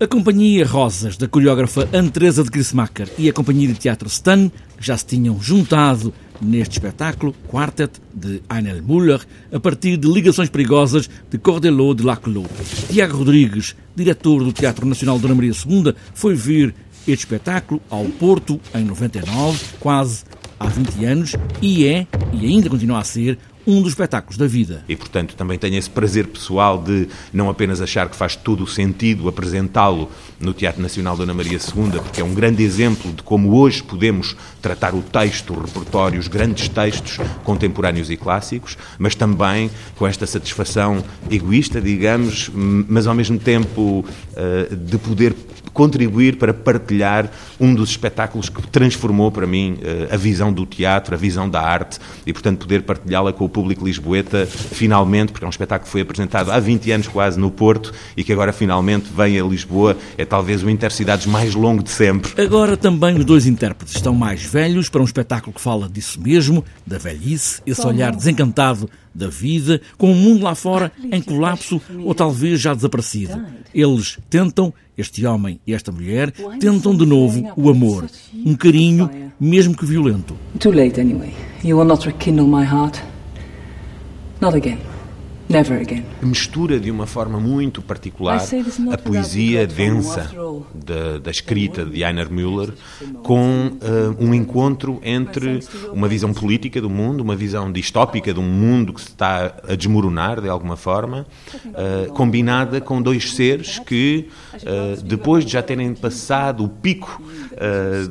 A Companhia Rosas, da coreógrafa Anne-Teresa de Grissmacher e a Companhia de Teatro Stan já se tinham juntado neste espetáculo, Quartet, de Heinel Müller, a partir de ligações perigosas de Cordelot de Laclos. Tiago Rodrigues, diretor do Teatro Nacional Dona Maria II, foi ver este espetáculo ao Porto em 99, quase há 20 anos, e é, e ainda continua a ser, um dos espetáculos da vida. E, portanto, também tenho esse prazer pessoal de não apenas achar que faz todo o sentido apresentá-lo no Teatro Nacional Dona Maria II, porque é um grande exemplo de como hoje podemos tratar o texto, o repertório, os grandes textos contemporâneos e clássicos, mas também com esta satisfação egoísta, digamos, mas ao mesmo tempo eh, de poder contribuir para partilhar um dos espetáculos que transformou para mim eh, a visão do teatro, a visão da arte e, portanto, poder partilhá-la com o público lisboeta finalmente, porque é um espetáculo que foi apresentado há 20 anos quase no Porto e que agora finalmente vem a Lisboa. É talvez o Intercidades mais longo de sempre. Agora também os dois intérpretes estão mais velhos para um espetáculo que fala disso mesmo, da velhice, esse olhar desencantado da vida, com o mundo lá fora em colapso ou talvez já desaparecido. Eles tentam, este homem e esta mulher, tentam de novo o amor, um carinho, mesmo que violento. Too late anyway. You will not rekindle my heart. Not again. Never again. Mistura de uma forma muito particular a poesia densa da, da escrita de Einer Müller com uh, um encontro entre uma visão política do mundo, uma visão distópica de um mundo que se está a desmoronar de alguma forma, uh, combinada com dois seres que, uh, depois de já terem passado o pico,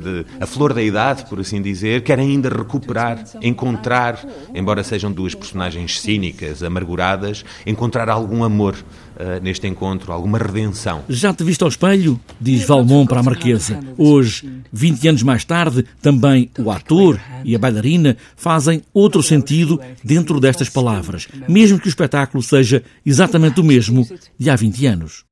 de, a flor da idade, por assim dizer, querem ainda recuperar, encontrar, embora sejam duas personagens cínicas, amarguradas encontrar algum amor uh, neste encontro, alguma redenção. Já te viste ao espelho? Diz Valmont para a Marquesa. Hoje, 20 anos mais tarde, também o ator e a bailarina fazem outro sentido dentro destas palavras, mesmo que o espetáculo seja exatamente o mesmo de há 20 anos.